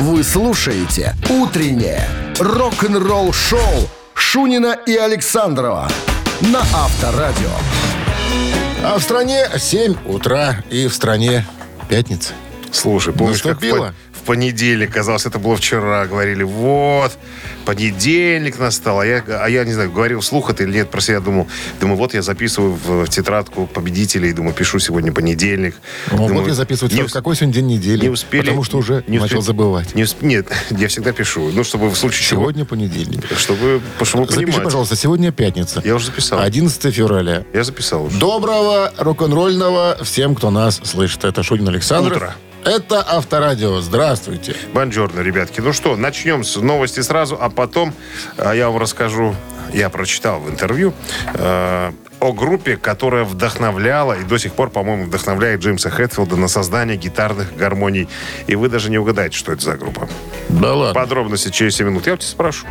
Вы слушаете «Утреннее рок-н-ролл-шоу» Шунина и Александрова на Авторадио. А в стране 7 утра и в стране пятница. Слушай, помнишь, как Наступило? пон- в понедельник, казалось, это было вчера, говорили, вот, понедельник настал, а я, а я не знаю, говорил вслух это или нет, про себя думал, думаю, вот я записываю в тетрадку победителей, думаю, пишу сегодня понедельник. Ну, Думаю, вот я записываю, не какой сегодня день недели. не успели. Потому что уже не начал успели- забывать. Не усп- Нет, я всегда пишу. Ну, чтобы в случае чего. Сегодня понедельник. Чтобы, чтобы Запиши, понимать. пожалуйста, сегодня пятница. Я уже записал. 11 февраля. Я записал уже. Доброго рок-н-ролльного всем, кто нас слышит. Это Шунин Александр. Утро. Это Авторадио. Здравствуйте. Бонжорно, ребятки. Ну что, начнем с новости сразу, а потом э, я вам расскажу, я прочитал в интервью э, о группе, которая вдохновляла и до сих пор, по-моему, вдохновляет Джеймса Хэтфилда на создание гитарных гармоний. И вы даже не угадаете, что это за группа. Да ладно. Подробности через 7 минут. Я у тебя спрошу.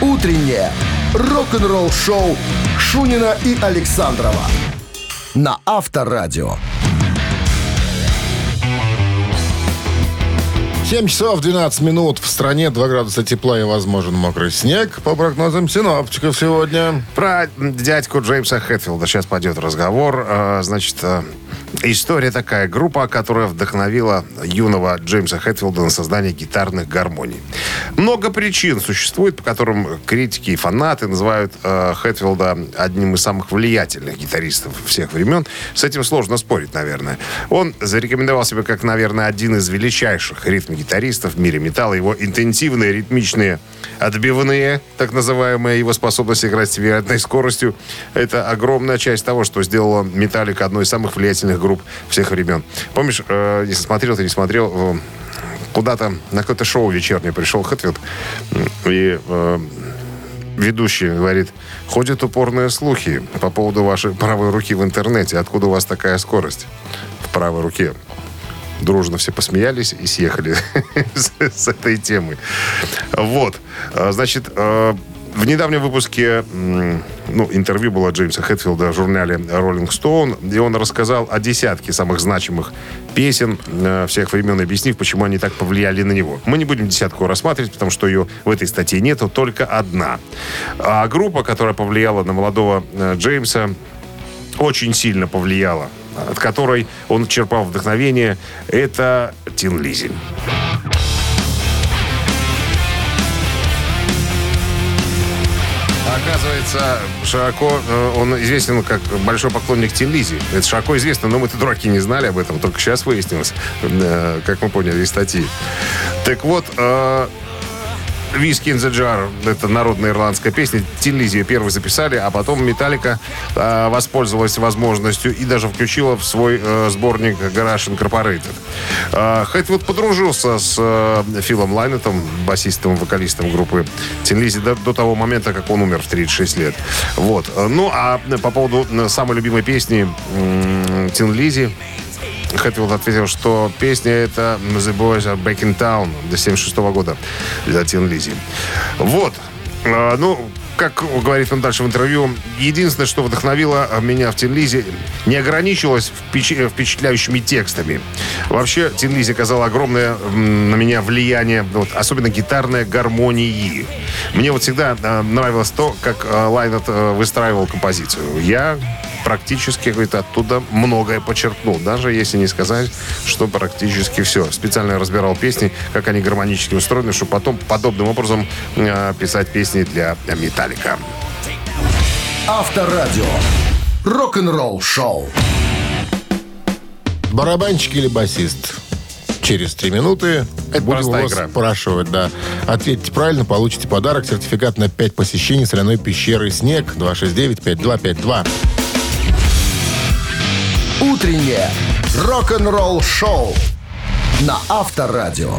«Утреннее рок-н-ролл-шоу» Шунина и Александрова на Авторадио. 7 часов 12 минут. В стране 2 градуса тепла и возможен мокрый снег. По прогнозам синоптиков сегодня. Про дядьку Джеймса Хэтфилда сейчас пойдет разговор. Э, Значит, э, история такая. Группа, которая вдохновила юного Джеймса Хэтфилда на создание гитарных гармоний. Много причин существует, по которым критики и фанаты называют э, Хэтфилда одним из самых влиятельных гитаристов всех времен. С этим сложно спорить, наверное. Он зарекомендовал себя как, наверное, один из величайших ритм-гитаристов в мире металла. Его интенсивные, ритмичные, отбивные, так называемые, его способность играть с вероятной скоростью, это огромная часть того, что сделала Металлика одной из самых влиятельных групп всех времен. Помнишь, э, если смотрел, ты не смотрел, э, куда-то на какое-то шоу вечернее пришел Хэтфилд, и э, ведущий говорит, ходят упорные слухи по поводу вашей правой руки в интернете. Откуда у вас такая скорость в правой руке? Дружно все посмеялись и съехали с, с этой темы. Вот. А, Значит, э, в недавнем выпуске ну, интервью было Джеймса Хэтфилда в журнале Rolling Stone, и он рассказал о десятке самых значимых песен э, всех времен, объяснив, почему они так повлияли на него. Мы не будем десятку рассматривать, потому что ее в этой статье нету, только одна. А группа, которая повлияла на молодого э, Джеймса, очень сильно повлияла, от которой он черпал вдохновение, это Тин Лизи. Оказывается, широко э, он известен как большой поклонник Лизи. Это широко известно, но мы-то дураки не знали об этом. Только сейчас выяснилось, э, как мы поняли из статьи. Так вот, э, «Whiskey in the Jar» — это народная ирландская песня. Тин Лизи ее первый записали, а потом «Металлика» э, воспользовалась возможностью и даже включила в свой э, сборник «Garage Incorporated». Э, Хэтфилд подружился с э, Филом Лайнетом, басистом вокалистом группы Тин Лизи до, до того момента, как он умер в 36 лет. Вот. Э, Ну, а по поводу э, самой любимой песни м, Тин Хэтфилд ответил, что песня это «The Boys Are Back in Town» до 76 года для Тин Лизи. Вот. А, Ну, как говорит он дальше в интервью, единственное, что вдохновило меня в Тин Лизи, не ограничивалось впечи- впечатляющими текстами. Вообще, Тин Лизи оказала огромное на меня влияние, вот, особенно гитарной гармонии. Мне вот всегда э, нравилось то, как э, Лайнет э, выстраивал композицию. Я практически, говорит, оттуда многое почерпнул. Даже если не сказать, что практически все. Специально разбирал песни, как они гармонически устроены, чтобы потом подобным образом э, писать песни для Металлика. Авторадио. Рок-н-ролл шоу. Барабанщик или басист? Через три минуты Это будем простая вас игра. спрашивать, да. Ответьте правильно, получите подарок. Сертификат на 5 посещений соляной пещеры «Снег» 269-5252. Утреннее рок-н-ролл шоу на Авторадио.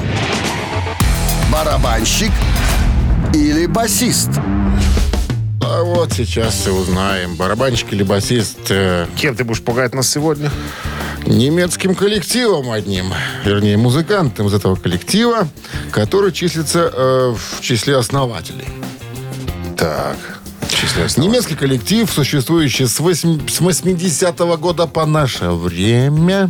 Барабанщик или басист? А вот сейчас и узнаем. Барабанщик или басист э, Кем ты будешь пугать нас сегодня? немецким коллективом одним. Вернее, музыкантом из этого коллектива, который числится э, в числе основателей. Так. Числе основателей. Немецкий коллектив, существующий с, восьм- с 80-го года по наше время.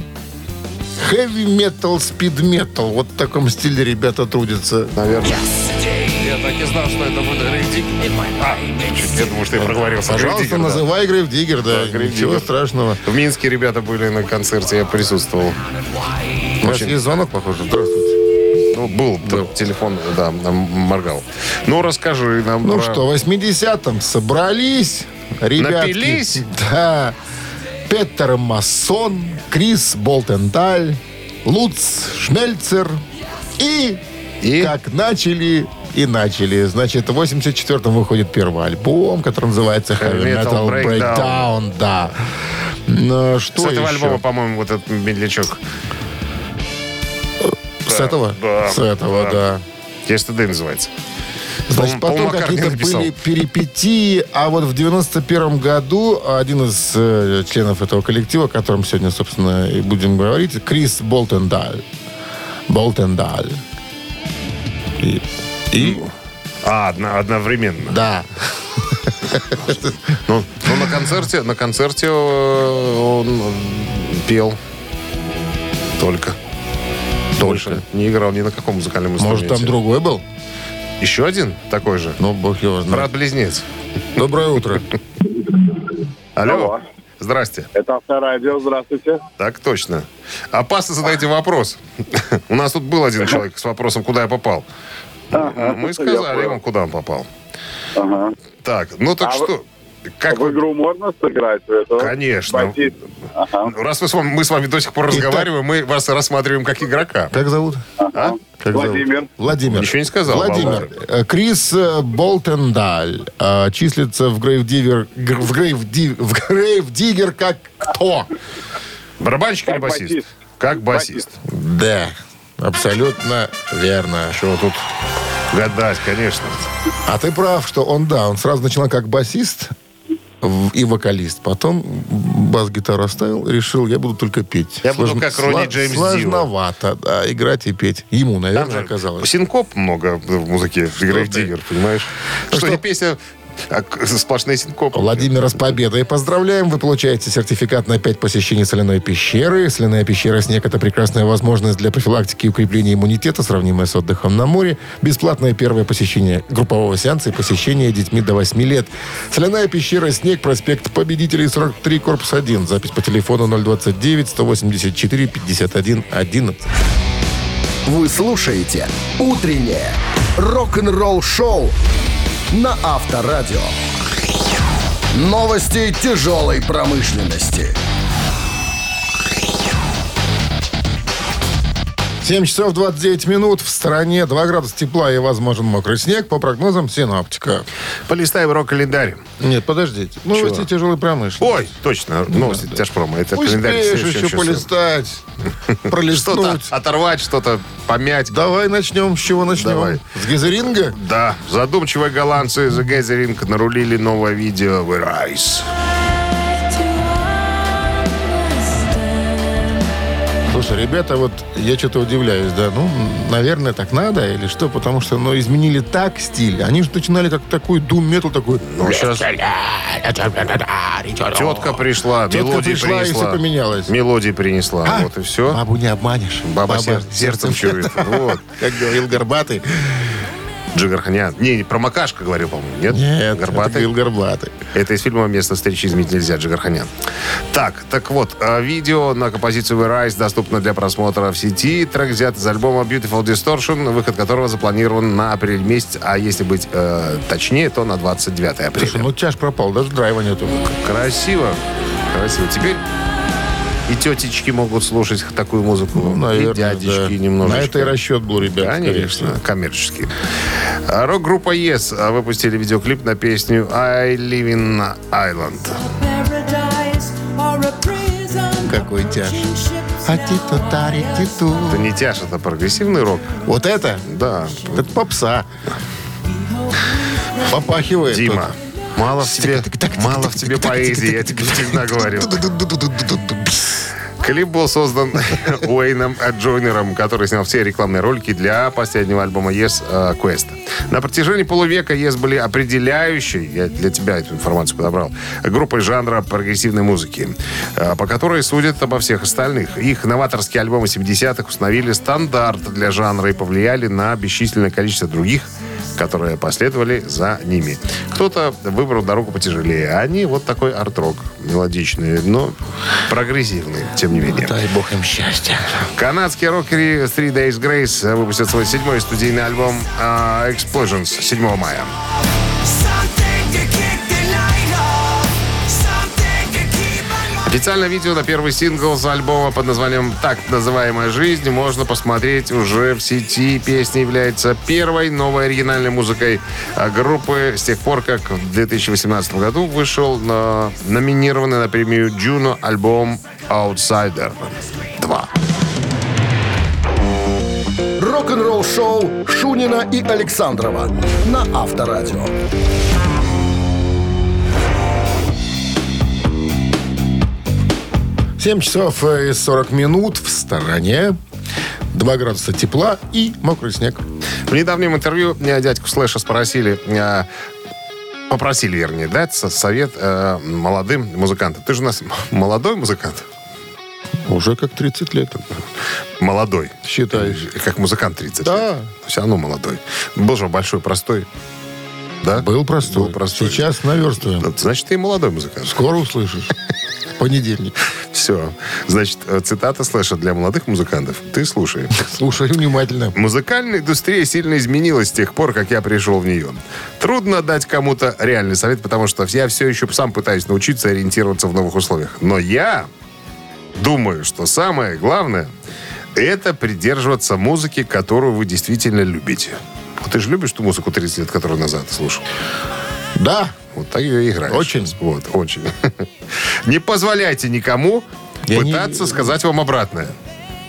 Heavy metal, speed metal. Вот в таком стиле ребята трудятся. Наверное. Я так и знал, что это будет Грейв Диггер. А, я думаю, что я проговорился. Грейв Пожалуйста, да. называй Грейв Диггер, да. Да, Грейв Ничего Диггер. страшного. В Минске ребята были на концерте, я присутствовал. У нас есть звонок, похоже. Здравствуйте. Ну, был, т- телефон, да, моргал. Ну, расскажи нам Ну про- что, в 80-м собрались ребятки. Напились? Да. Петер Массон, Крис Болтендаль, Луц Шмельцер и, И? как начали и начали. Значит, в 84-м выходит первый альбом, который называется Heavy Metal Metal Breakdown. Breakdown. Да. Ну, что С этого еще? альбома, по-моему, вот этот медлячок. С этого? да, С этого, да. да. Yesterday называется. Значит, Пол- потом какие-то были перипетии, а вот в 91 году один из э, членов этого коллектива, о котором сегодня, собственно, и будем говорить, Крис Болтендаль. Болтендаль. И, и А, одно- одновременно. да. Ну, ну, на концерте, на концерте э, он пел только. Больше. Не играл ни на каком музыкальном инструменте. Может, там другой был? Еще один такой же? Ну, бог его знает. Брат-близнец. Доброе утро. Алло. Алло. Здрасте. Это авторадио, здравствуйте. Так точно. Опасно задайте вопрос. У нас тут был один человек с вопросом, куда я попал. Мы сказали ему, куда он попал. Ага. Так, ну так А что? Как В игру можно сыграть в эту? Конечно. Басист. Ага. Ну, Раз мы с, вами, мы с вами до сих пор разговариваем, мы вас рассматриваем как игрока. Как зовут? А? Как зовут? Владимир. Владимир. Ничего не сказал, Владимир. Э, Крис э, Болтендаль э, числится в Грейвдивер, гр- в Грейвди- в Грейвдиггер как кто? Барабанщик или Как басист? басист. Как басист. Да, абсолютно верно. Чего тут гадать, конечно. А ты прав, что он, да, он сразу начинал как басист и вокалист. Потом бас-гитару оставил, решил, я буду только петь. Я буду как Ронни Джеймс Дио. Сложновато, да, играть и петь. Ему, Там наверное, же оказалось. синкоп много в музыке, в ты. Диггер, понимаешь? Ну Что что- не песня, сплошные синкопы. Владимира с победой поздравляем. Вы получаете сертификат на 5 посещений соляной пещеры. Соляная пещера «Снег» — это прекрасная возможность для профилактики и укрепления иммунитета, сравнимая с отдыхом на море. Бесплатное первое посещение группового сеанса и посещение детьми до 8 лет. Соляная пещера «Снег», проспект Победителей, 43, корпус 1. Запись по телефону 029-184-51-11. Вы слушаете «Утреннее рок-н-ролл-шоу» на Авторадио. Новости тяжелой промышленности. 7 часов 29 минут. В стороне 2 градуса тепла и возможен мокрый снег по прогнозам синоптика. Полистаем рок-календарь. Нет, подождите. Новости Чего? тяжелой промышленности. Ой, точно, новости тяжпрома. Это календарь Успеешь следующего еще часа. полистать, Что-то пролистнуть. оторвать, что-то помять. Давай начнем. С чего начнем? Давай. С Гизеринга? Да, задумчивые голландцы The Gathering нарулили новое видео Rise. Слушай, ребята, вот я что-то удивляюсь, да, ну, наверное, так надо или что, потому что, ну, изменили так стиль. Они же начинали как такой дум-метал такой. Ну, сейчас тетка пришла, Тетка мелодии пришла, и принесла. все поменялось. Мелодии принесла, А, вот и все. Бабу не обманешь. Баба сер- сердцем чует. Вот. Как говорил Горбатый. Джигарханян. Не, не, про Макашка говорил, по-моему, нет? Нет, это Горбатый. говорил Горбатый. Это из фильма «Место встречи изменить нельзя» Джигарханян. Так, так вот, э, видео на композицию «We Rise» доступно для просмотра в сети. Трек взят из альбома Beautiful Distortion, выход которого запланирован на апрель месяц, а если быть э, точнее, то на 29 апреля. Слушай, ну тяж пропал, даже драйва нету. Красиво. Красиво. Теперь и тетечки могут слушать такую музыку. Ну, наверное, и дядечки да. немножечко. На это и расчет был, ребят. Конечно, всего. коммерческий. А Рок-группа Yes а, выпустили видеоклип на песню I Live in Island. Какой тяж. А титу тари титу. Это не тяж, это прогрессивный рок. Вот это? Да. Это попса. Попахивает. Дима, тут. мало в тебе, мало в тебе поэзии, я тебе всегда говорю. Клип был создан Уэйном Джойнером, который снял все рекламные ролики для последнего альбома Yes э, Quest. На протяжении полувека Yes были определяющей, я для тебя эту информацию подобрал, группой жанра прогрессивной музыки, э, по которой судят обо всех остальных. Их новаторские альбомы 70-х установили стандарт для жанра и повлияли на бесчисленное количество других которые последовали за ними. Кто-то выбрал дорогу потяжелее, а они вот такой арт-рок, мелодичный, но прогрессивный, тем не менее. Дай бог им счастья. Канадские рокеры Three Days Grace выпустят свой седьмой студийный альбом а, Explosions 7 мая. Официальное видео на первый сингл с альбома под названием «Так называемая жизнь» можно посмотреть уже в сети. Песня является первой новой оригинальной музыкой а, группы с тех пор, как в 2018 году вышел на номинированный на премию Juno альбом «Outsider 2». Рок-н-ролл шоу Шунина и Александрова на Авторадио. 7 часов и 40 минут в стороне. 2 градуса тепла и мокрый снег. В недавнем интервью меня дядьку Слэша спросили, э, попросили, вернее, дать со- совет э, молодым музыкантам. Ты же у нас молодой музыкант? Уже как 30 лет. Молодой. Считаешь? Как музыкант 30 Да. лет. Все равно молодой. Был же большой, простой. Да? Был простой. Был простой. Сейчас наверстываем. Значит, ты молодой музыкант. Скоро услышишь. Понедельник. Все. Значит, э, цитата слэша для молодых музыкантов. Ты слушай. Слушай внимательно. Музыкальная индустрия сильно изменилась с тех пор, как я пришел в нее. Трудно дать кому-то реальный совет, потому что я все еще сам пытаюсь научиться ориентироваться в новых условиях. Но я думаю, что самое главное – это придерживаться музыки, которую вы действительно любите. Ты же любишь ту музыку 30 лет, которую назад слушал? Да. Вот так ее играешь. Очень. Вот, очень. Не позволяйте никому Я не- пытаться сказать вам обратное.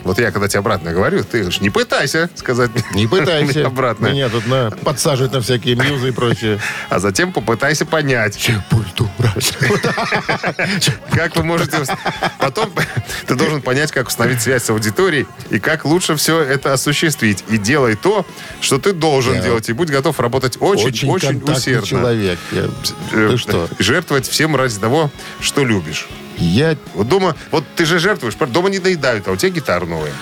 Вот я, когда тебе обратно говорю, ты говоришь, не пытайся сказать Не пытайся. обратно. Меня тут на, подсаживать на всякие мьюзы и прочее. А затем попытайся понять, Сепультура. как вы можете... Потом ты должен понять, как установить связь с аудиторией и как лучше все это осуществить. И делай то, что ты должен Я делать. И будь готов работать очень-очень Очень контактный усердно. человек. Я- Э, Ты что? Жертвовать всем ради того, что любишь. Я Вот дома, вот ты же жертвуешь, дома не доедают, а у тебя гитара новая.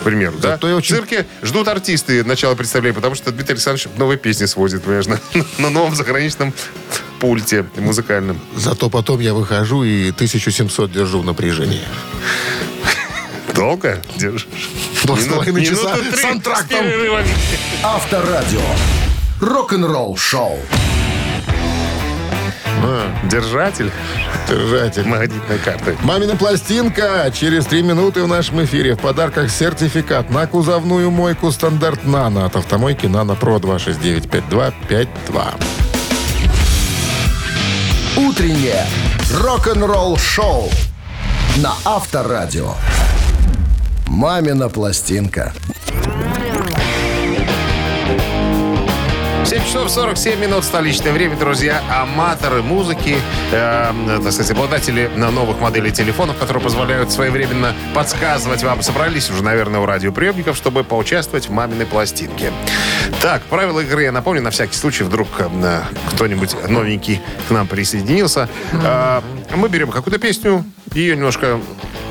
К примеру, да? Я очень- В цирке ждут артисты начала представления, потому что Дмитрий Александрович новые песни сводит, понимаешь, на, на новом заграничном пульте музыкальном. Зато потом я выхожу и 1700 держу в напряжении. Долго держишь? Два с половиной минуты часа три с антрактом. Авторадио. Рок-н-ролл шоу. Держатель Держатель. магнитной карты. Мамина пластинка. Через три минуты в нашем эфире. В подарках сертификат на кузовную мойку стандарт «Нано» от автомойки «Нано Про» 269-5252. Утреннее рок-н-ролл шоу на Авторадио. Мамина пластинка. 7 часов 47 минут столичное время, друзья. Аматоры музыки, э, так сказать, обладатели новых моделей телефонов, которые позволяют своевременно подсказывать вам, собрались уже, наверное, у радиоприемников, чтобы поучаствовать в маминой пластинке. Так, правила игры я напомню, на всякий случай, вдруг э, кто-нибудь новенький к нам присоединился. Э, мы берем какую-то песню, ее немножко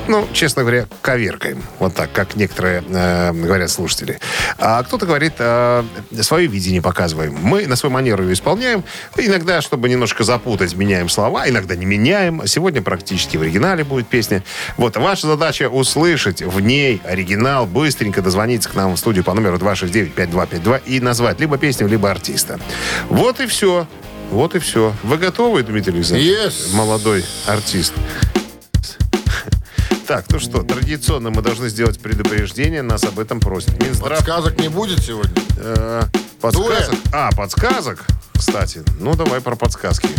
ну, честно говоря, коверкаем. Вот так, как некоторые э, говорят слушатели. А кто-то говорит, э, свое видение показываем. Мы на свою манеру ее исполняем. Иногда, чтобы немножко запутать, меняем слова. Иногда не меняем. Сегодня практически в оригинале будет песня. Вот, ваша задача услышать в ней оригинал, быстренько дозвониться к нам в студию по номеру 269-5252 и назвать либо песню, либо артиста. Вот и все. Вот и все. Вы готовы, Дмитрий Александрович? Yes. Молодой артист. Так, ну что, традиционно мы должны сделать предупреждение, нас об этом просят. Минздрав, Подсказок не будет сегодня? э, подсказок. А, подсказок, кстати. Ну, давай про подсказки.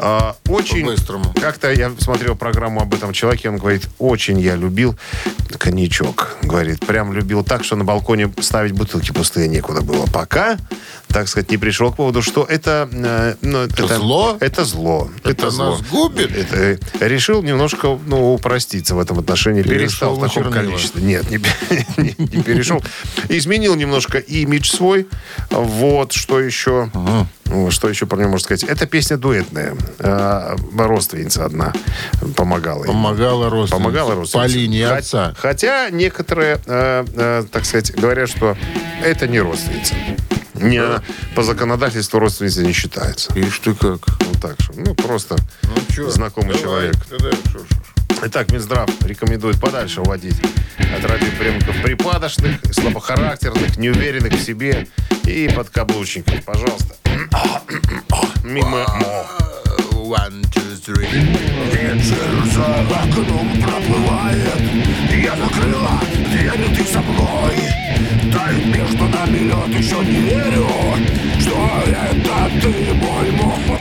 А, очень... По-быстрому. Как-то я смотрел программу об этом человеке, он говорит, очень я любил, коньячок. Говорит, прям любил так, что на балконе ставить бутылки пустые некуда было. Пока, так сказать, не пришел к поводу, что это... э, ну, это, зло? Это зло. Это зло. нас губит? Это, э, решил немножко ну, упроститься в этом отношении. Перешел Перестал в таком чернила. количестве. Нет, не, не- не перешел. Изменил немножко имидж свой. Вот, что еще... Ну, Что еще про него можно сказать? Это песня дуэтная. Э, Родственница одна помогала. Помогала родственница. Помогала По родственнице. линии отца. Хотя некоторые, э, э, так сказать, говорят, что это не родственница. Не, по законодательству родственница не считается. Ишь ты как. Вот так что. Ну, просто чё, знакомый давай, человек. да, шо, шо, шо. Итак, Минздрав рекомендует подальше уводить от радиоприемников припадочных, слабохарактерных, неуверенных в себе и подкаблучников. Пожалуйста. Мимо. One, two, three. Вечер за окном проплывает Я закрыла дверь, ты со мной Тает между нами лед, еще не верю Что это ты, мой мой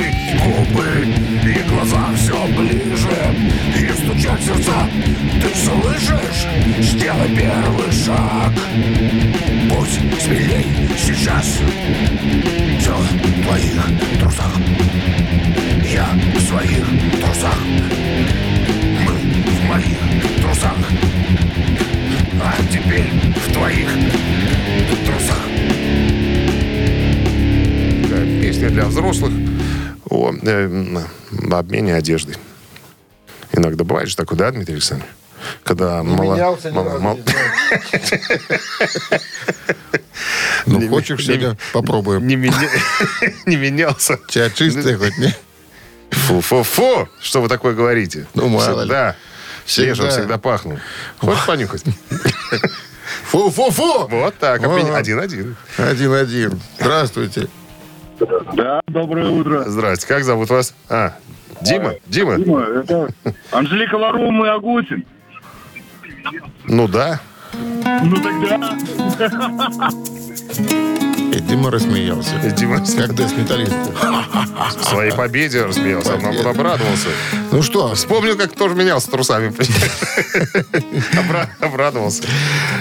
Губы и глаза все ближе И стучат сердца, ты слышишь? Сделай первый шаг. Будь смелей сейчас. Все в твоих трусах. Я в своих трусах. Мы в моих трусах. А теперь в твоих трусах. Песня для взрослых о э, обмене одежды. Иногда бывает же такое, да, Дмитрий Александрович? Когда мало- менялся ни мало- не. Ну, хочешь, сегодня попробуем. не, меня- не менялся. Тебя чистый хоть не? Фу-фу-фу! Что вы такое говорите? Ну, мало ли. Всегда. Свежим Всегда. всегда пахну. Хочешь понюхать? Фу-фу-фу! Вот так. Один-один. Один-один. Здравствуйте. Да, доброе утро. Здрасте. Как зовут вас? А, Дима? Дима? Дима, это Анжелика Варум и Агутин. Ну да. Ну тогда. Дима рассмеялся. Дима Как дэс-металлист. в своей победе рассмеялся. Он Победа. обрадовался. Ну что, Вспомнил, как тоже менялся трусами. Обра- Обрадовался.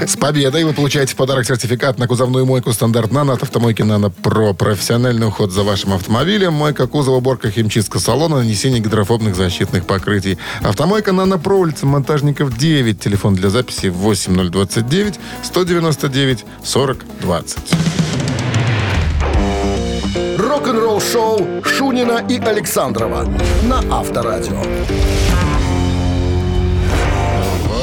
с победой вы получаете в подарок сертификат на кузовную мойку «Стандарт Нано» от автомойки «Нано Про». Профессиональный уход за вашим автомобилем, мойка кузова, уборка химчистка салона, нанесение гидрофобных защитных покрытий. Автомойка «Нано Про», улица Монтажников, 9. Телефон для записи 8029 199 40 20. Рок-н-ролл шоу Шунина и Александрова на Авторадио.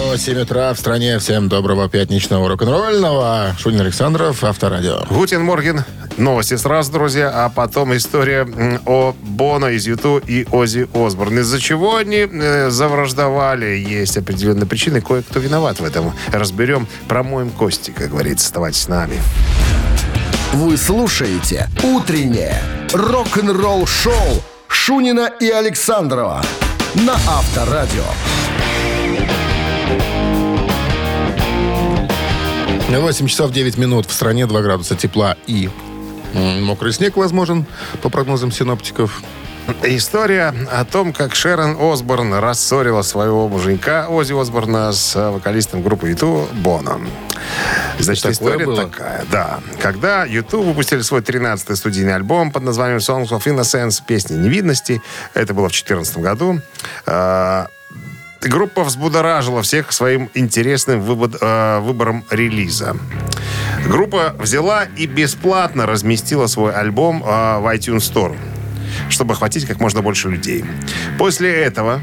8 утра в стране. Всем доброго пятничного рок-н-ролльного. Шунин Александров, Авторадио. Гутин Морген. Новости сразу, друзья, а потом история о Боно из Юту и Ози Осборн. Из-за чего они э, завраждовали, есть определенные причины, кое-кто виноват в этом. Разберем, промоем кости, как говорится. Оставайтесь с нами. Вы слушаете «Утреннее рок-н-ролл-шоу» Шунина и Александрова на Авторадио. 8 часов 9 минут. В стране 2 градуса тепла и мокрый снег возможен, по прогнозам синоптиков. История о том, как Шерон Осборн рассорила своего муженька Ози Осборна с э, вокалистом группы Юту Боном. Значит, Такое история было? такая, да. Когда Юту выпустили свой 13-й студийный альбом под названием Songs of Innocence, песни невидности, это было в 2014 году, э, Группа взбудоражила всех своим интересным выбор- э, выбором релиза. Группа взяла и бесплатно разместила свой альбом э, в iTunes Store, чтобы охватить как можно больше людей. После этого,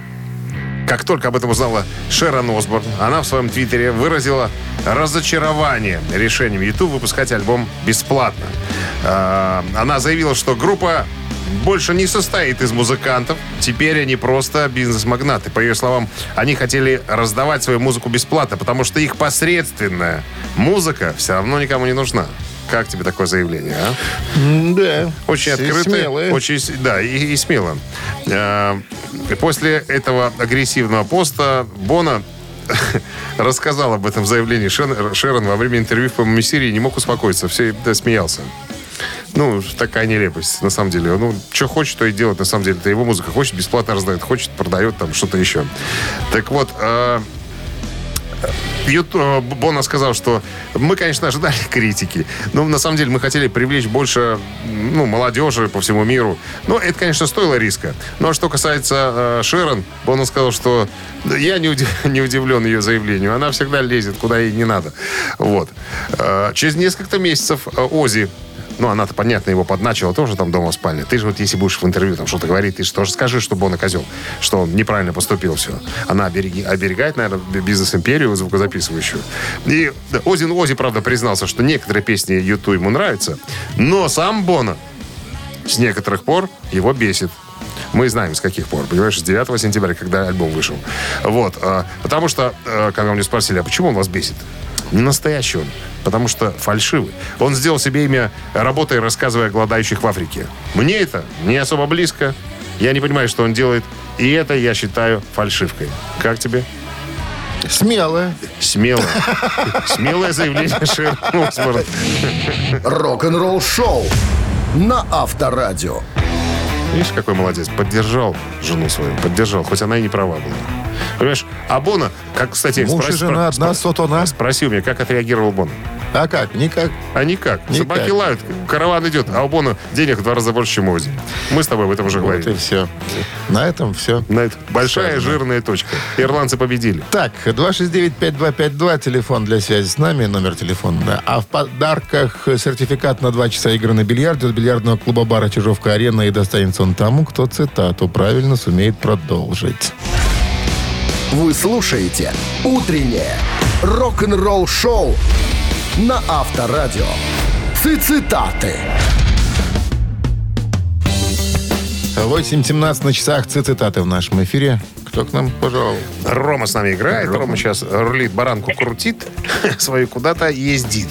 как только об этом узнала Шерон Осборн, она в своем твиттере выразила разочарование решением YouTube выпускать альбом бесплатно. Э, Она заявила, что группа больше не состоит из музыкантов. Теперь они просто бизнес-магнаты. По ее словам, они хотели раздавать свою музыку бесплатно, потому что их посредственная музыка все равно никому не нужна. Как тебе такое заявление, а? Да. Очень открыто. смелые. Очень, да, и, и смело. Э, После этого агрессивного поста Бона рассказал об этом заявлении Шен- Шерон во время интервью в по серии не мог успокоиться. Все да, смеялся. Ну, такая нелепость, на самом деле. Ну, что хочет, то и делает, на самом деле. Это его музыка. Хочет, бесплатно раздает. Хочет, продает там что-то еще. Так вот, э, Ют- э, Бона сказал, что мы, конечно, ожидали критики, но на самом деле мы хотели привлечь больше ну, молодежи по всему миру. Но это, конечно, стоило риска. Ну а что касается э, Шерон, Бона сказал, что я не, уди- не удивлен ее заявлению. Она всегда лезет, куда ей не надо. Вот. Э, через несколько месяцев э, Ози ну, она-то, понятно, его подначила тоже там дома в спальне. Ты же вот, если будешь в интервью там что-то говорить, ты же тоже скажи, что Бона козел, что он неправильно поступил все. Она обереги- оберегает, наверное, бизнес-империю звукозаписывающую. И да, Озин Ози, правда, признался, что некоторые песни Юту ему нравятся, но сам Бона с некоторых пор его бесит. Мы знаем, с каких пор, понимаешь, с 9 сентября, когда альбом вышел. Вот. а, Потому что, а, когда мне спросили, а почему он вас бесит? Не настоящий он, потому что фальшивый. Он сделал себе имя, работая, рассказывая о голодающих в Африке. Мне это не особо близко. Я не понимаю, что он делает. И это я считаю фальшивкой. Как тебе? Смелая. Смело. Смелое заявление Шерон Осборн. Рок-н-ролл шоу на Авторадио. Видишь, какой молодец. Поддержал жену свою. Поддержал, хоть она и не права была. Понимаешь, а Бона, как, кстати, Муж и спроси- жена, одна спро- сотона. Спроси у меня, как отреагировал Бона. А как? Никак. А никак. Никак. Собаки лают, караван идет, а у Бона денег в два раза больше, чем у Ози. Мы с тобой об этом уже Вот и говорили. все. На этом все. На это большая Сказано. жирная точка. Ирландцы победили. Так, 269-5252, телефон для связи с нами, номер телефона. А в подарках сертификат на 2 часа игры на бильярде от бильярдного клуба бара «Чижовка-арена» и достанется он тому, кто цитату правильно сумеет продолжить. Вы слушаете «Утреннее рок-н-ролл-шоу» на Авторадио. Цитаты. 8.17 на часах цитаты в нашем эфире. Кто к нам пожаловал? Рома с нами играет. Рома, сейчас рулит, баранку крутит, свою куда-то ездит.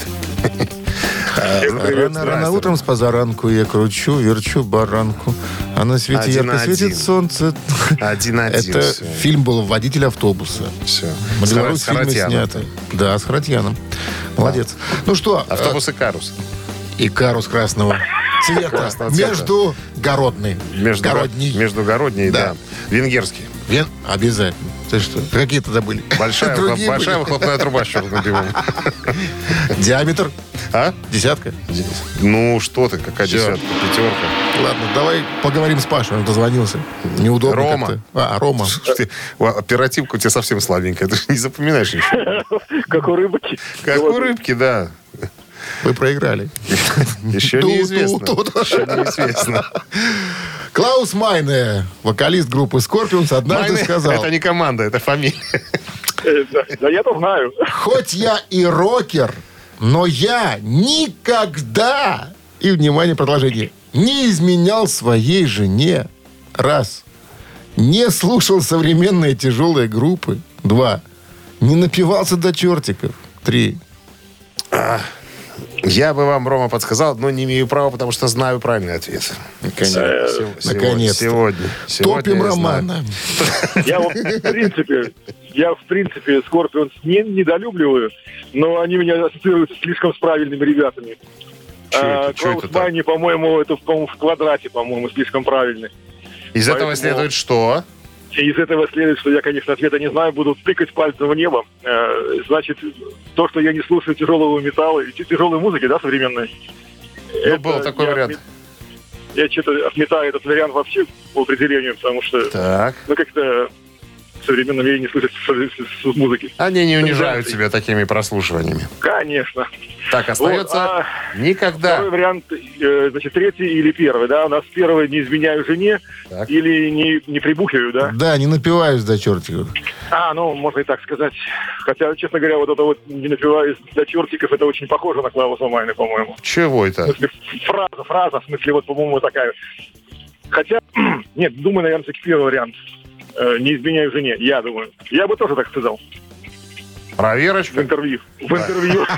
Рано, рано утром с позаранку я кручу, верчу баранку. А на свете Один ярко светит один. солнце. Один-один. Это всё. фильм был «Водитель автобуса». Все. Беларусь фильмы сняты. Да, с Харатьяном. Молодец. Ну что, Автобус и карус. э, и карус красного цвета. Красного цвета. Между городный. Между, Городний. Междугородний, Да. да. Венгерский. Вен? Обязательно. Ты что? Какие тогда были? Большая, Другие большая были. выхлопная труба с черным дымом. Диаметр? А? Десятка? Ну, что ты, какая десятка, пятерка. Ладно, давай поговорим с Пашей. Он дозвонился. Неудобно Рома. как-то. А, Рома. Ты, оперативка у тебя совсем слабенькая. Ты же не запоминаешь ничего. Как у рыбки. Как у рыбки, да. Вы проиграли. Еще неизвестно. Еще неизвестно. Клаус Майне, вокалист группы Скорпионс, однажды Майне сказал, Это не команда, это фамилия. Э, Да, да я-то знаю. хоть я и рокер, но я никогда, и, внимание, продолжение, не изменял своей жене. Раз. Не слушал современные тяжелые группы. Два. Не напивался до чертиков. Три. Я бы вам, Рома, подсказал, но не имею права, потому что знаю правильный ответ. Наконец. Наконец-то. Сегодня. Топим. Романа. Я в принципе, я, в принципе, Скорпионс не недолюбливаю, но они меня ассоциируются слишком с правильными ребятами. А, Клаус? Майне, по-моему, это в квадрате, по-моему, слишком правильный. Из этого следует что? Из этого следует, что я, конечно, ответа не знаю, буду тыкать пальцем в небо. Э, Значит, то, что я не слушаю тяжелого металла и тяжелой музыки, да, современной. Ну, был такой я вариант. отме- Я что-то отметаю этот вариант вообще по определению, потому что, Так. ну, как-то современном мире не слышать с- с- с музыки. Они не унижают Тенденции. себя такими прослушиваниями. Конечно. Так, остается Вот, а никогда. Второй вариант, э, значит, третий или первый, да? У нас первый не изменяю жене Так. или не, не прибухиваю, да? Да, не напиваюсь до чертиков. А, ну, можно и так сказать. Хотя, честно говоря, вот это вот не напиваюсь до чертиков, это очень похоже на Клауса Майна, по-моему. Чего В это? смысле, фраза, фраза, в смысле, вот, по-моему, такая. Хотя, нет, думаю, наверное, все-таки первый вариант. Э, не изменяю жене, я думаю. Я бы тоже так сказал в Проверочка? интервью. В интервью.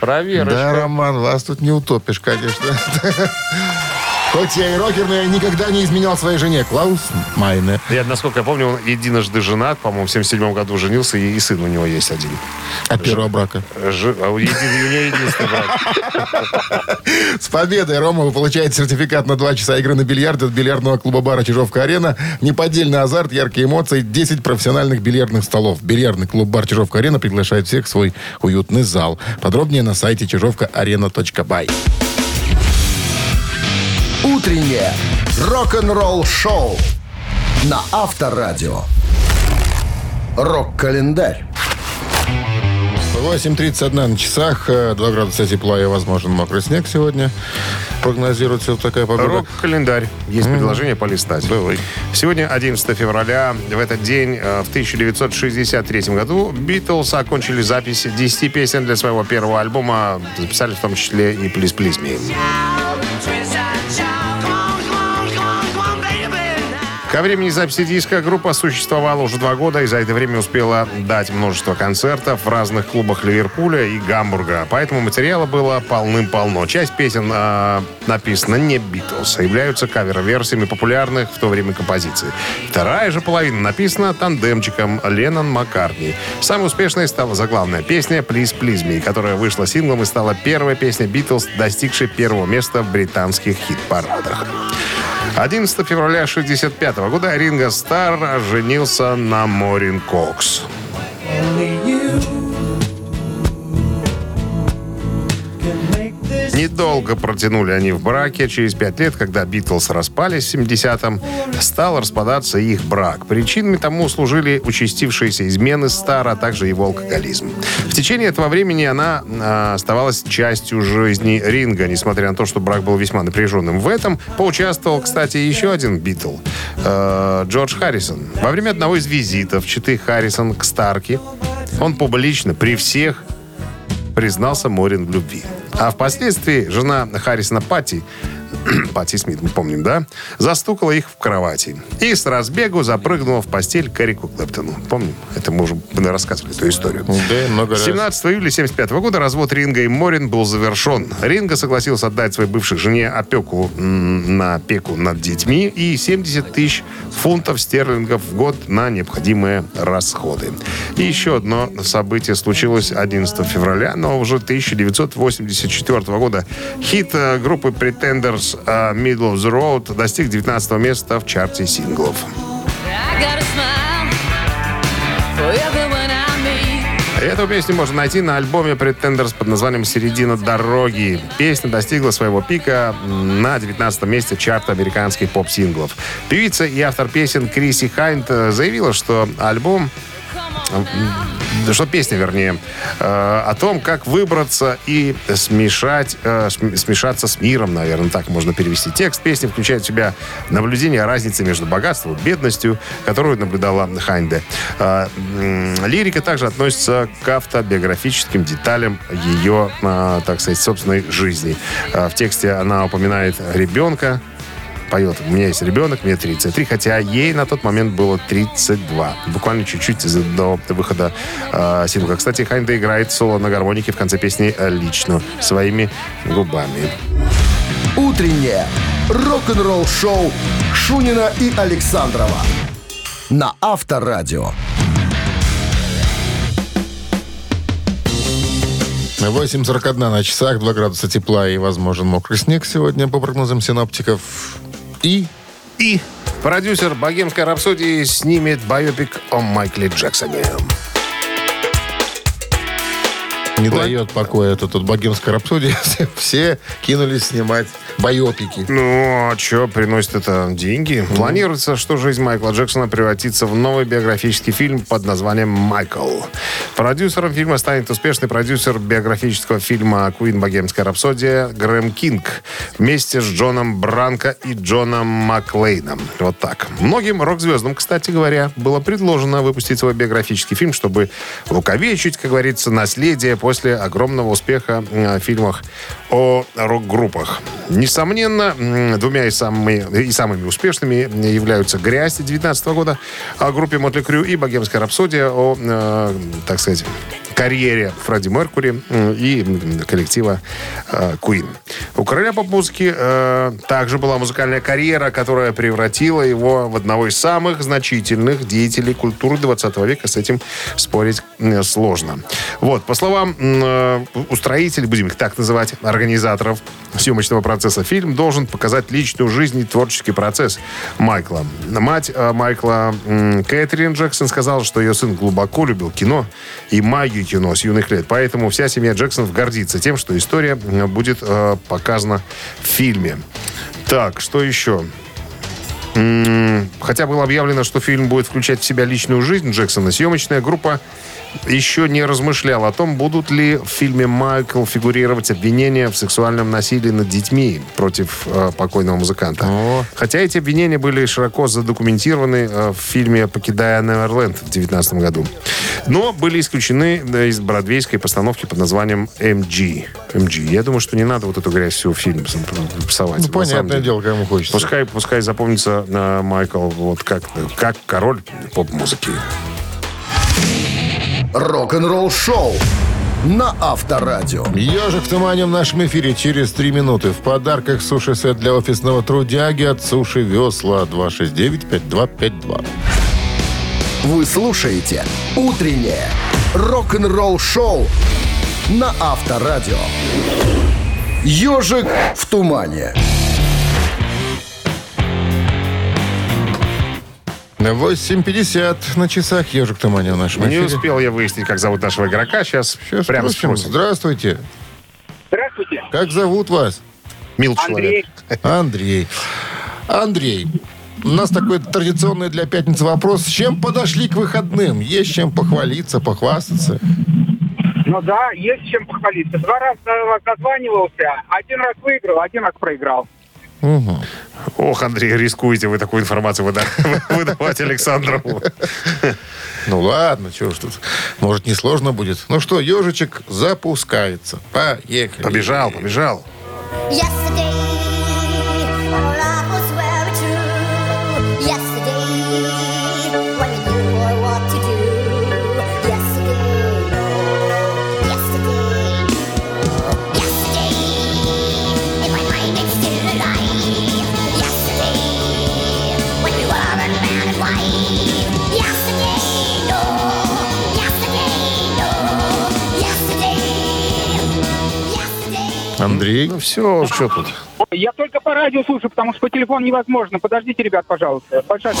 Да, Проверочка. Роман, вас тут не утопишь, конечно. Хоть я и рокер, но я никогда не изменял своей жене. Клаус Майне. Я, насколько я помню, он единожды женат, по-моему, в 77 году женился, и, и сын у него есть один. От первого брака. Жи- а у, един- у нее единственный брат. С победой, Рома, вы получаете сертификат на 2 часа игры на бильярде от бильярдного клуба-бара «Чижовка-арена». Неподдельный азарт, яркие эмоции, 10 профессиональных бильярдных столов. Бильярдный клуб-бар «Чижовка-арена» приглашает всех в свой уютный зал. Подробнее на сайте чижовкаарена.бай. Утреннее рок-н-ролл-шоу на Авторадио. Рок-календарь. 8.31 на часах, э, 2 градуса тепла и возможен мокрый снег сегодня. Прогнозируется вот такая погода. Рок-календарь. Есть предложение полистать. Сегодня 11 февраля. В этот день, э, в 1963 году, Битлз окончили запись 10 песен для своего первого альбома. Записали в том числе и «Плиз Ко времени записи диска группа существовала уже два года и за это время успела дать множество концертов в разных клубах Ливерпуля и Гамбурга. Поэтому материала было полным-полно. Часть песен э, написана не Битлз, а являются кавер-версиями популярных в то время композиций. Вторая же половина написана тандемчиком Леннон Маккартни. Самой успешной стала заглавная песня «Please Please Me», которая вышла синглом и стала первой песней Битлз, достигшей первого места в британских хит-парадах. 11 февраля 1965 года Ринго Старр женился на Морин Кокс. Недолго протянули они в браке. Через пять лет, когда Битлз распались в 70-м, стал распадаться их брак. Причинами тому служили участившиеся измены Старра, а также его алкоголизм. В течение этого времени она а, оставалась частью жизни Ринго, несмотря на то, что брак был весьма напряженным. В этом поучаствовал, кстати, еще один Битл, э, Джордж Харрисон. Во время одного из визитов Читы Харрисон к Старке он публично при всех признался Морин в любви. А впоследствии жена Харрисона Пати, Пати Смит, мы помним, да, застукала их в кровати. И с разбегу запрыгнула в постель к Эрику Клэптону. Помним? Это мы уже рассказывали эту историю. Да, много раз. 17 июля 1975 года развод Ринга и Морин был завершен. Ринга согласился отдать своей бывшей жене опеку на опеку над детьми и 70 тысяч фунтов стерлингов в год на необходимые расходы. И еще одно событие случилось 11 февраля, но уже 1984 года. Хит э, группы Pretenders э, Middle of the Road достиг 19 места в чарте синглов. Эту песню можно найти на альбоме Pretenders под названием «Середина дороги». Песня достигла своего пика на 19 месте чарта американских поп-синглов. Певица и автор песен Крисси Хайнд э, заявила, что альбом что песня, вернее, э, о том, как выбраться и смешать, э, см- смешаться с миром, наверное, так можно перевести. Текст песни включает в себя наблюдение о разнице между богатством и бедностью, которую наблюдала Хайнде. Э, лирика также относится к автобиографическим деталям ее, так сказать, собственной жизни. В тексте она упоминает ребенка, поет «У меня есть ребенок, мне 33», хотя ей на тот момент было 32. Буквально чуть-чуть до выхода э, сингла. Кстати, Хайнда играет соло на гармонике в конце песни э, лично, своими губами. Утреннее рок-н-ролл-шоу Шунина и Александрова на Авторадио. 8.41 на часах, 2 градуса тепла и возможен мокрый снег сегодня по прогнозам синоптиков. И И продюсер «Богемской рапсодии» снимет байопик о Майкле Джексоне. Не дает покоя это тут богемская рапсодия. Все, все кинулись снимать байопики. Ну, а что приносит это деньги? Планируется, что жизнь Майкла Джексона превратится в новый биографический фильм под названием «Майкл». Продюсером фильма станет успешный продюсер биографического фильма «Куин. Богемская рапсодия» Грэм Кинг вместе с Джоном Бранко и Джоном Маклейном. Вот так. Многим рок-звездам, кстати говоря, было предложено выпустить свой биографический фильм, чтобы увековечить, как говорится, наследие после огромного успеха в фильмах о рок-группах. Несомненно, двумя из самыми, и самыми успешными являются «Грязь» 2019 года о группе Мотли Крю и «Богемская рапсодия» о, э, так сказать, карьере Фредди Меркури и коллектива э, Queen. У короля поп-музыки э, также была музыкальная карьера, которая превратила его в одного из самых значительных деятелей культуры 20 века. С этим спорить э, сложно. Вот, по словам э, устроителей, будем их так называть, организаторов съемочного процесса, фильм должен показать личную жизнь и творческий процесс Майкла. Мать э, Майкла Кэтрин Джексон сказала, что ее сын глубоко любил кино и магию кино с юных лет. Поэтому вся семья Джексонов гордится тем, что история э, будет э, показана в фильме. Так, что еще? Хотя было объявлено, что фильм будет включать в себя личную жизнь Джексона, съемочная группа еще не размышляла о том, будут ли в фильме Майкл фигурировать обвинения в сексуальном насилии над детьми против э, покойного музыканта. Хотя эти обвинения были широко задокументированы э, в фильме «Покидая Неверленд» в 2019 году. Но были исключены э, из бродвейской постановки под названием «МГ». «МГ». Я думаю, что не надо вот эту грязь всю в фильм псовать. Ну, понятное дело, кому хочется. Пускай, пускай запомнится э, Майкл вот как, как король поп-музыки. Рок-н-ролл шоу на Авторадио. Ежик в тумане в нашем эфире через три минуты. В подарках суши-сет для офисного трудяги от Суши Весла 269-5252. Вы слушаете «Утреннее рок-н-ролл шоу» на Авторадио. «Ежик в тумане». 8.50 на часах. Ежик в тумане в нашем Не эфире. успел я выяснить, как зовут нашего игрока. Сейчас, Сейчас прямо спросим. спросим. Здравствуйте. Здравствуйте. Как зовут вас? Мил человек. Андрей. Андрей. Андрей, у нас такой традиционный для пятницы вопрос. С чем подошли к выходным? Есть чем похвалиться, похвастаться? Ну да, есть чем похвалиться. Два раза дозванивался, один раз выиграл, один раз проиграл. Ох, Андрей, рискуете вы такую информацию выда- выдавать Александру. Ну ладно, чего ж тут. Может, не сложно будет. Ну что, ежичек запускается. Поехали. Побежал, побежал. Yesterday, Андрей. Ну все, что тут? Я только по радио слушаю, потому что по телефону невозможно. Подождите, ребят, пожалуйста. Большая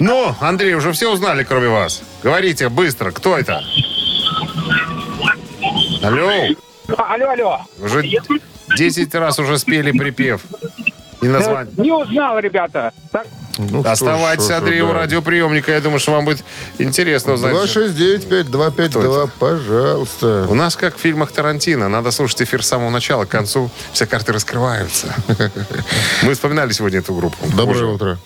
Ну, Андрей, уже все узнали, кроме вас. Говорите быстро, кто это? Алло, А, алло, алло. уже Я тут, 10 раз уже спели припев. И название. не узнал, ребята. Так, Ну, Оставайтесь, Андрей, у да. радиоприемника. Я думаю, что вам будет интересно узнать. 269-5252, пожалуйста. У нас, как в фильмах Тарантино, надо слушать эфир с самого начала к концу. Все карты раскрываются. Мы вспоминали сегодня эту группу. Доброе Уже. утро.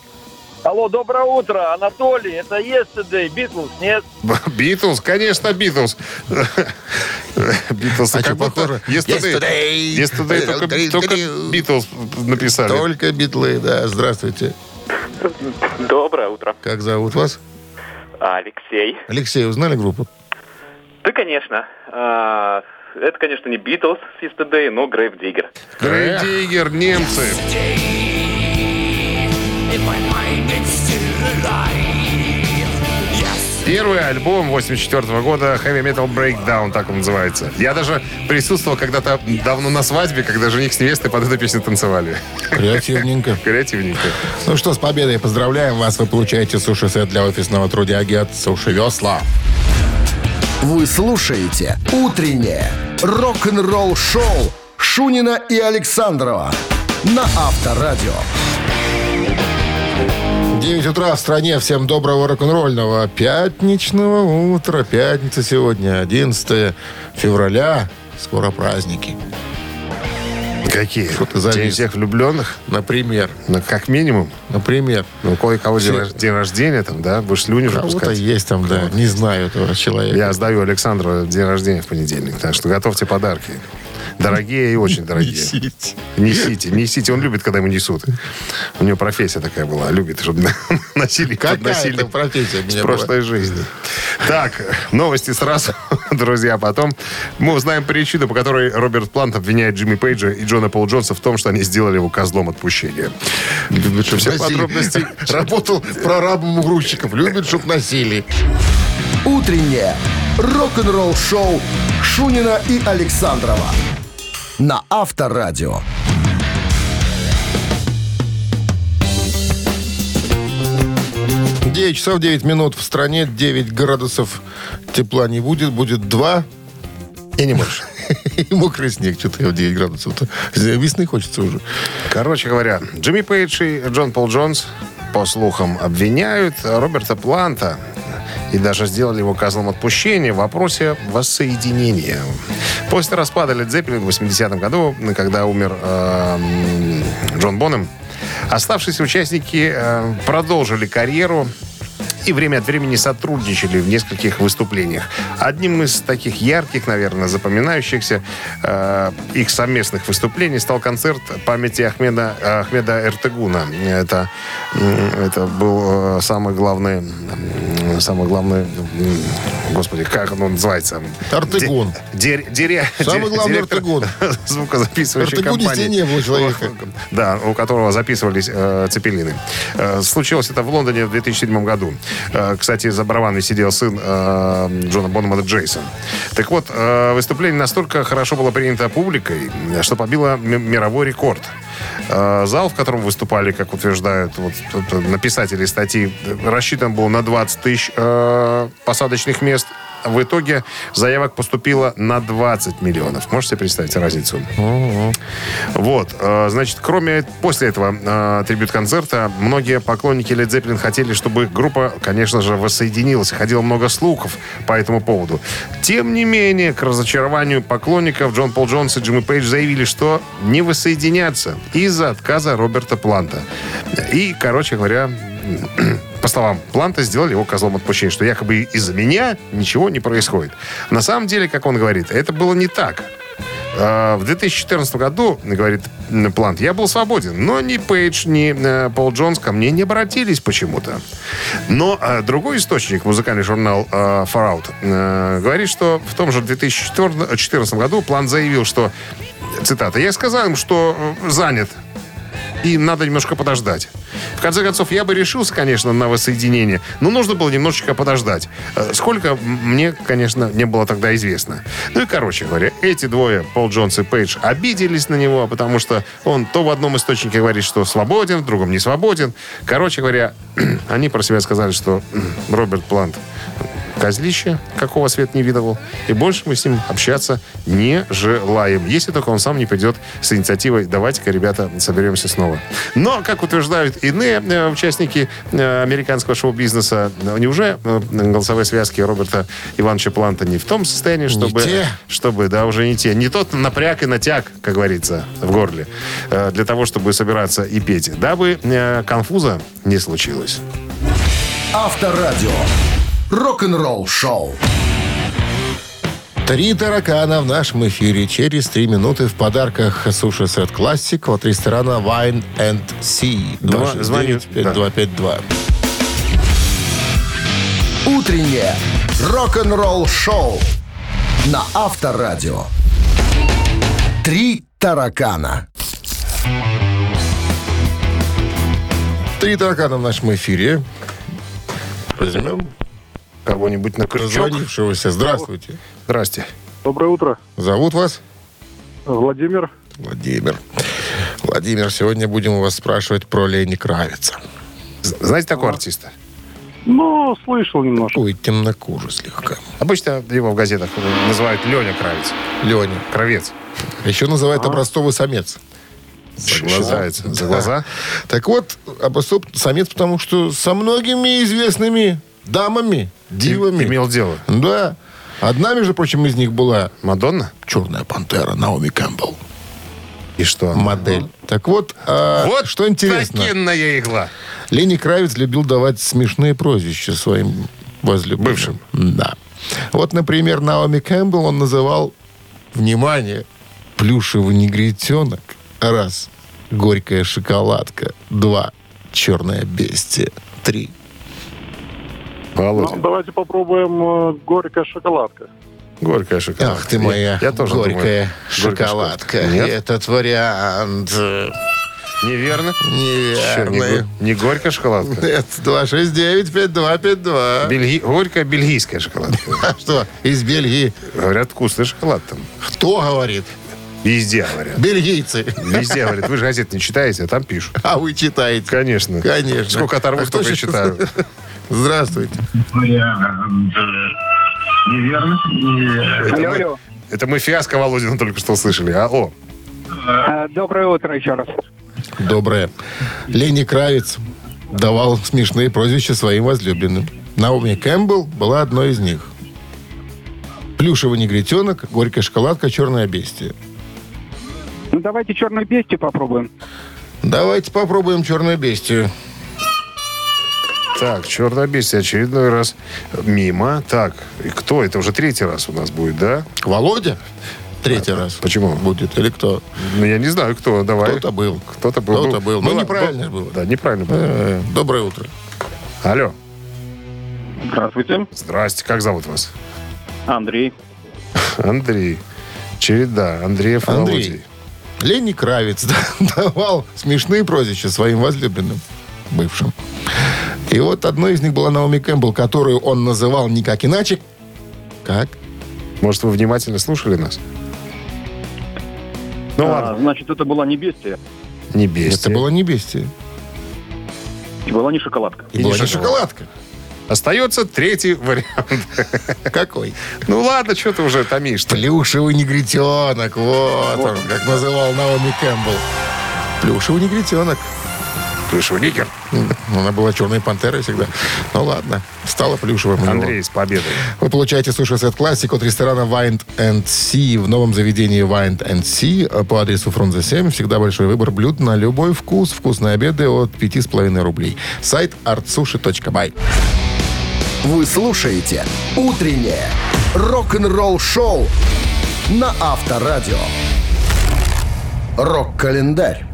Алло, доброе утро, Анатолий. Это Yesterday, Битлз, нет? Битлз, конечно, Битлз. Битлз, А как будто? Yesterday. Yesterday только- только Битлз написали. Только битлы, да. Здравствуйте. Доброе утро. Как зовут вас? Алексей. Алексей, узнали группу? Да, конечно. А, Это, конечно, не Битлз с Yesterday, но Грейв Диггер. Грей Диггер, немцы. Первый альбом 84 года Heavy Metal Breakdown, так он называется. Я даже присутствовал когда-то давно на свадьбе, когда жених с невестой под эту песню танцевали. Креативненько. Креативненько. Ну что, с победой поздравляем вас. Вы получаете суши-сет для офисного трудяги от Суши Весла. Вы слушаете «Утреннее рок-н-ролл-шоу» Шунина и Александрова на Авторадио. 9 утра в стране. Всем доброго рок-н-ролльного пятничного утра. Пятница сегодня, 11 февраля. Скоро праздники. Какие? Что ты завис? День всех влюбленных? Например. Ну, как минимум. Например. Ну, кое-кого день, Все- день рождения, там, да? Будешь слюни Кого-то есть там, да. Не знаю этого человека. Я сдаю Александру день рождения в понедельник, так что готовьте подарки. Дорогие и очень дорогие. Несите. Несите, несите. Он любит, когда ему несут. У него профессия такая была. Любит, чтобы носили, Какая подносили. профессия С прошлой жизни. Так, новости сразу, друзья. Потом мы узнаем причину, по которой Роберт Плант обвиняет Джимми Пейджа и Джона Пол Джонса в том, что они сделали его козлом отпущения. Любит, чтоб Все носили. подробности. Работал прорабом у грузчиков. Любит, чтоб носили. Утреннее рок-н-ролл-шоу Шунина и Александрова на Авторадио. 9 часов 9 минут в стране, 9 градусов тепла не будет, будет 2 И не больше. и мокрый снег. Что-то я в 9 градусов-то. Весны хочется уже. Короче говоря, Джимми Пейдж и Джон Пол Джонс, по слухам, обвиняют Роберта Планта и даже сделали его козлом отпущения в вопросе воссоединения. После распада Led Zeppelin в 80-м году, когда умер э, м, Джон Бонем, оставшиеся участники э, продолжили карьеру и время от времени сотрудничали в нескольких выступлениях. Одним из таких ярких, наверное, запоминающихся э, их совместных выступлений стал концерт памяти Ахмеда, Ахмеда Эртегуна. Это, это был э, самый главный, самый главный, господи, как он называется? Эртегун. Дир- дире- Самый ди- главный директор Эртегун. звукозаписывающей Эртегуне компании. не было человека. Да, у которого записывались э, цеппелины. Э, случилось это в Лондоне в 2007 году. Э, кстати, за барабанами сидел сын э, Джона Бонома это Джейсон. Так вот, э, выступление настолько хорошо было принято публикой, что побило мировой рекорд. Зал, в котором выступали, как утверждают вот, написатели статьи, рассчитан был на 20 тысяч посадочных мест. В итоге заявок поступило на 20 миллионов. Можете себе представить разницу? Вот, э, значит, кроме после этого э, трибют-концерта, многие поклонники Led Zeppelin хотели, чтобы группа, конечно же, воссоединилась. Ходило много слухов по этому поводу. Тем не менее, к разочарованию поклонников Джон Пол Джонс и Джимми Пейдж заявили, что не воссоединятся из-за отказа Роберта Планта. И, короче говоря, по словам Планта, сделали его козлом отпущения, что якобы из-за меня ничего не происходит. На самом деле, как он говорит, это было не так. А, В 2014 году, говорит Плант, я был свободен, но ни Пейдж, ни э, Пол Джонс ко мне не обратились почему-то. Но э, другой источник, музыкальный журнал э, Far Out, говорит, что в том же 2014 году Плант заявил, что, цитата, «Я сказал им, что занят, и надо немножко подождать. В конце концов, я бы решился, конечно, на воссоединение, но нужно было немножечко подождать. Э, Сколько, мне, конечно, не было тогда известно. Ну и, короче говоря, эти двое, Пол Джонс и Пейдж, обиделись на него, потому что он то в одном источнике говорит, что свободен, в другом не свободен. Короче говоря, они про себя сказали, что Роберт Плант козлище, какого свет не видывал. И больше мы с ним общаться не желаем. Если только он сам не придет с инициативой «давайте-ка, ребята, соберемся снова». Но, как утверждают иные э, участники э, американского шоу-бизнеса, неужели э, голосовые связки Роберта Ивановича Планта не в том состоянии, чтобы... те. Чтобы, да, уже не те. Не тот напряг и натяг, как говорится, в горле, для того, чтобы собираться и петь. Дабы конфуза не случилось. Авторадио. Рок-н-ролл шоу. Три таракана в нашем эфире. Через три минуты в подарках суши-сет классик от ресторана Wine and Sea. Два- звоню. 5252. Утреннее рок-н-ролл шоу на Авторадио. Три таракана. Три таракана в нашем эфире. Возьмем Кого-нибудь на крючок. Здравствуйте. Здрасте. Доброе утро. Зовут вас? Владимир. Владимир. Владимир, сегодня будем у вас спрашивать про Лени Кравица. Знаете такого артиста? Ну, слышал немножко. Ой, темнокожий слегка. Обычно его в газетах называют Леня Кравец. Леня. Кровец. Еще называют образцовый самец. За глаза. За Да. глаза. Так вот, образцов самец, потому что со многими известными дамами, дивами. Имел дело. Да. Одна, между прочим, из них была Мадонна? черная пантера Наоми Кэмпбелл. И что? Модель. Так вот, а, Вот что интересно. такенная игла. Лени Кравец любил давать смешные прозвища своим возлюбленным. Бывшим. Да. Вот, например, Наоми Кэмпбелл он называл, внимание, Плюшевый негритенок. Раз. Горькая шоколадка. Два. Черное бестие. Три. Володя. Ну, давайте попробуем э, горькая шоколадка. Горькая шоколадка. Ах ты моя Я, я тоже горькая думаю, горькая шоколадка. Нет? Этот вариант Неверно. Чё, не, не горькая шоколадка? Нет, 269-5252. Бельги... Горькая бельгийская шоколадка. А что, из Бельгии? Говорят, вкусный шоколад там. Кто говорит? Везде говорят. Бельгийцы. Везде говорят. Вы же газет не читаете, а там пишут. А вы читаете. Конечно. Конечно. Сколько оторву, А столько читаю. Здравствуйте. Алло, алло. Это мы фиаско Володина только что услышали. А, о, Э, Доброе утро еще раз. Доброе. Лени Кравец давал смешные прозвища своим возлюбленным. Наоми Кэмпбелл была одной из них. Плюшевый негритенок, горькая шоколадка, черное бестие. Ну, давайте черную бестию попробуем. Давайте попробуем черное бестие. Так, черное бестие очередной раз мимо. Так, и кто? Это уже третий раз у нас будет, да? Володя? Третий раз. Почему? Будет. Или кто? Ну, я не знаю, кто. Давай. Кто-то был. Кто-то был. Кто-то был. Ну, Было- неправильно был- было. Да, неправильно было. Э, Доброе утро. Алло. Здравствуйте. Здрасте. Как зовут вас? Андрей. Андрей. Череда. Андреев Андрей. Володей. Лени Кравец да, давал смешные прозвища своим возлюбленным, бывшим. И вот одной из них была Наоми Кэмпбелл, которую он называл никак иначе. Как? Может, вы внимательно слушали нас? Ну ладно, значит, это была не бестия. не бесите. Это было не бестие. И была не шоколадка. И была не шоколадка. Остается третий вариант. Какой? Ну ладно, что ты уже томишь -то? Плюшевый негритенок. Вот он, как называл Наоми Кэмпбелл. Плюшевый негритенок. Плюшевый нигер. М, Она была черной пантерой всегда. Ну ладно, стала плюшевым. у него. Андрей, с победой. Вы получаете суши-сет классик от ресторана Wind and Sea в новом заведении Wind and Sea по адресу Фрунзе 7. Всегда большой выбор блюд на любой вкус. Вкусные обеды от 5,5 рублей. Сайт artsushi.by. Вы слушаете «Утреннее рок-н-ролл-шоу» на Авторадио. Рок-календарь.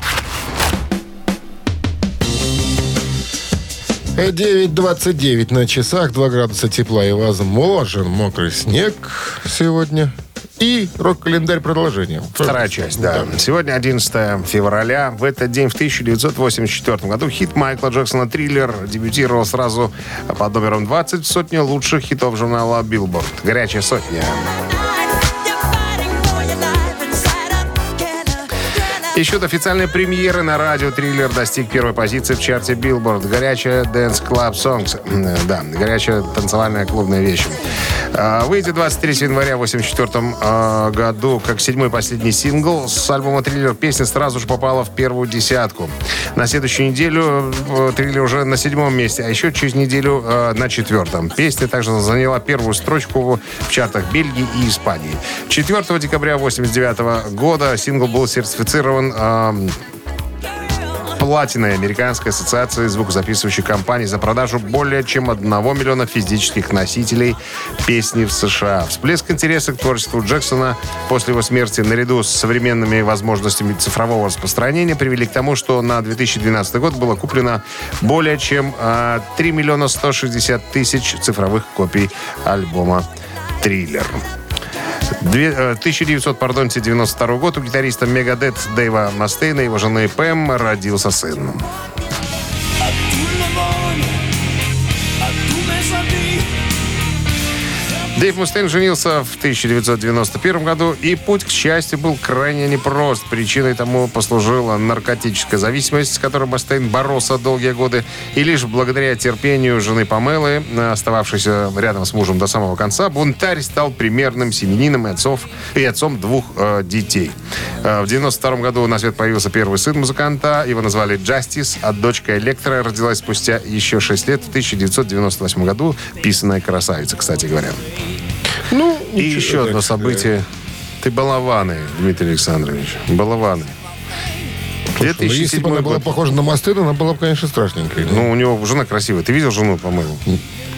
9.29 на часах, 2 градуса тепла и возможен мокрый снег сегодня. И рок-календарь продолжение. Вторая часть, да. Сегодня 11 февраля. В этот день, в 1984 году, хит Майкла Джексона «Триллер» дебютировал сразу под номером 20 в сотне лучших хитов журнала Billboard. Горячая сотня. Еще до официальной премьеры на радио «Триллер» достиг первой позиции в чарте Billboard. Горячая Dance Club Songs. Да, горячая танцевальная клубная вещь. А, Выйдет 23 января 1984 году как седьмой последний сингл с альбома «Триллер». Песня сразу же попала в первую десятку. На следующую неделю э, «Триллер» уже на седьмом месте, а еще через неделю э, на четвертом. Песня также заняла первую строчку в чартах Бельгии и Испании. 4 декабря 1989 года сингл был сертифицирован платиной Американской ассоциации звукозаписывающих компаний за продажу более чем 1 миллиона физических носителей песни в США. Всплеск интереса к творчеству Джексона после его смерти наряду с современными возможностями цифрового распространения привели к тому, что на 2012 год было куплено более чем а, 3 миллиона 160 тысяч цифровых копий альбома «Триллер». Две- э, 1992 год у гитариста Мегадет Дэйва Мастейна и его жены Пэм родился сын. Дэйв Мустейн женился в 1991 году, и путь к счастью был крайне непрост. Причиной тому послужила наркотическая зависимость, с которой Мустейн боролся долгие годы. И лишь благодаря терпению жены Памелы, остававшейся рядом с мужем до самого конца, бунтарь стал примерным семенином и, отцов, и отцом двух э, детей. Э, в 92 году на свет появился первый сын музыканта. Его назвали Джастис, а дочка Электро родилась спустя еще 6 лет в 1998 году. Писаная красавица, кстати говоря. Ну, И ничего еще одно событие. Ты балованы, Дмитрий Александрович. Балованы. Слушай, ну, если бы она 2007 была похожа на мосты, то она была бы, конечно, страшненькой. Ну, у него жена красивая. Ты видел жену помылу?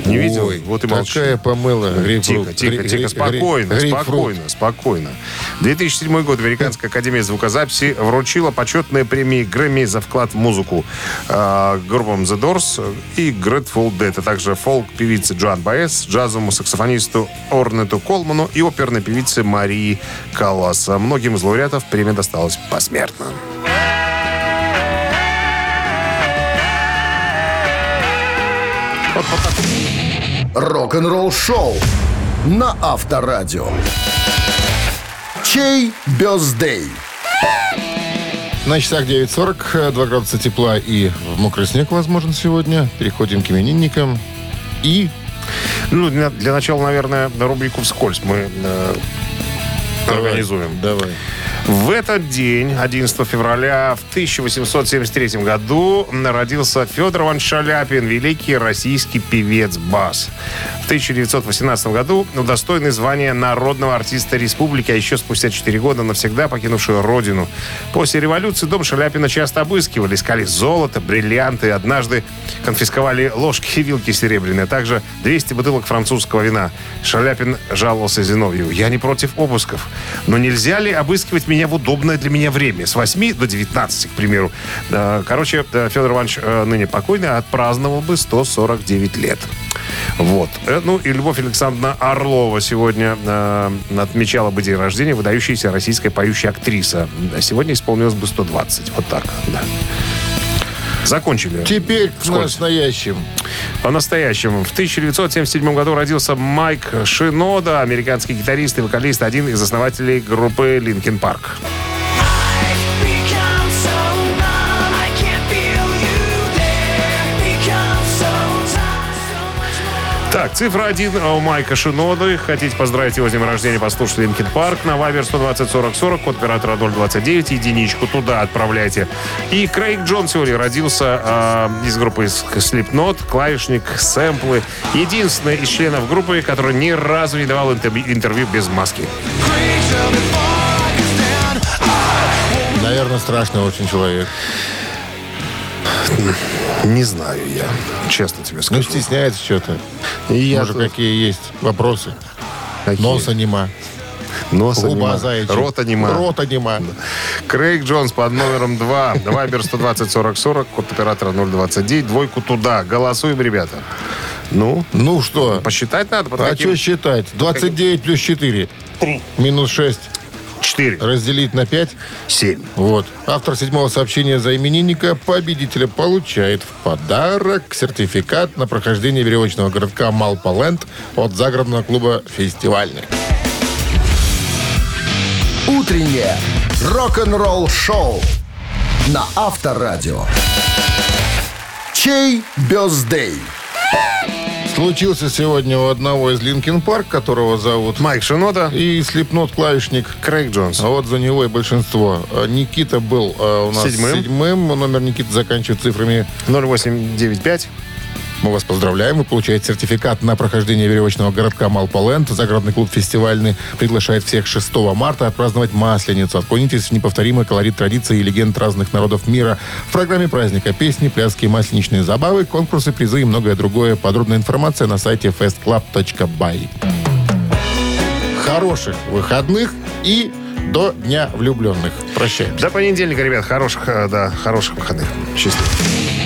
Не видел? Ой, Вот и молчи. Такая помыла. Тихо, тихо, тихо, спокойно, спокойно, спокойно. 2007 год Американская академия звукозаписи вручила почетные премии Грэмми за вклад в музыку э, группам The Doors и Grateful Dead, а также фолк-певице Джоан Баэс, джазовому саксофонисту Орнету Колману и оперной певице Марии Каллас. Многим из лауреатов премия досталась посмертно. Рок-н-ролл шоу на Авторадио. Чей бездей? На часах 9.40, 2 градуса тепла и мокрый снег возможен сегодня. Переходим к именинникам. И Ну, для, для начала, наверное, рубрику «Вскользь» мы э, организуем. давай. В этот день, 11 февраля в 1873 году, родился Федор Иванович Шаляпин, великий российский певец-бас. В 1918 году удостоенный звания народного артиста республики, а еще спустя 4 года навсегда покинувший родину. После революции дом Шаляпина часто обыскивали, искали золото, бриллианты. Однажды конфисковали ложки и вилки серебряные, а также 200 бутылок французского вина. Шаляпин жаловался Зиновьеву. «Я не против обысков, но нельзя ли обыскивать меня в удобное для меня время? С 8 до 19, к примеру». Короче, да, Федор Иванович, э, ныне покойный, отпраздновал бы 149 лет. Вот. Э, Ну и Любовь Александровна Орлова сегодня э, отмечала бы день рождения, выдающаяся российская поющая актриса. Сегодня исполнилось бы 120. Вот так, да. Закончили. Теперь к настоящим. По-настоящему. В 1977 году родился Майк Шинода, американский гитарист и вокалист, один из основателей группы Linkin Park. Become цифра один у Майка Шиноды. Хотите поздравить его с днем рождения, послушайте Linkin Park на Viber 120 40 40, код оператора 029, единичку туда отправляйте. И Крейг Джон сегодня родился э, из группы Slipknot, клавишник, сэмплы. Единственный из членов группы, который ни разу не давал интервью без маски. Наверное, страшный очень человек. Не знаю я, честно тебе Ну, скажу. стесняется что-то. И я Может, тут- какие есть вопросы. Какие? Носа нема. Нос Губа анима. Рот анима. Рот анима. Крейг Джонс под номером 2. Вайбер 120 40 40, код оператора 029. Двойку туда. Голосуем, ребята. Ну, Ну что? посчитать надо. Под А каким? что считать? 29 плюс 4. Минус 6. 4. Разделить на 5. 7. Вот. Автор седьмого сообщения за именинника победителя получает в подарок сертификат на прохождение веревочного городка Малполенд от загородного клуба «Фестивальный». Утреннее рок-н-ролл шоу на Авторадио. Чей birthday? Случился сегодня у одного из Linkin Park, которого зовут Майк Шинода. и Slipknot клавишник. Крейг Джонс. А вот за него и большинство. А Никита был а, у нас Седьмым. седьмым. Номер Никиты заканчивает цифрами 0895. Мы вас поздравляем. Вы получаете сертификат на прохождение веревочного городка Малполенд. Загородный клуб «Фестивальный» приглашает всех 6 марта отпраздновать Масленицу. Окунитесь в неповторимый колорит традиций и легенд разных народов мира. В программе праздника песни, пляски, масленичные забавы, конкурсы, призы и многое другое. Подробная информация на сайте festclub.by. Хороших выходных и до Дня влюбленных. Прощаемся. До понедельника, ребят. Хороших, э, да, хороших выходных. Счастливо.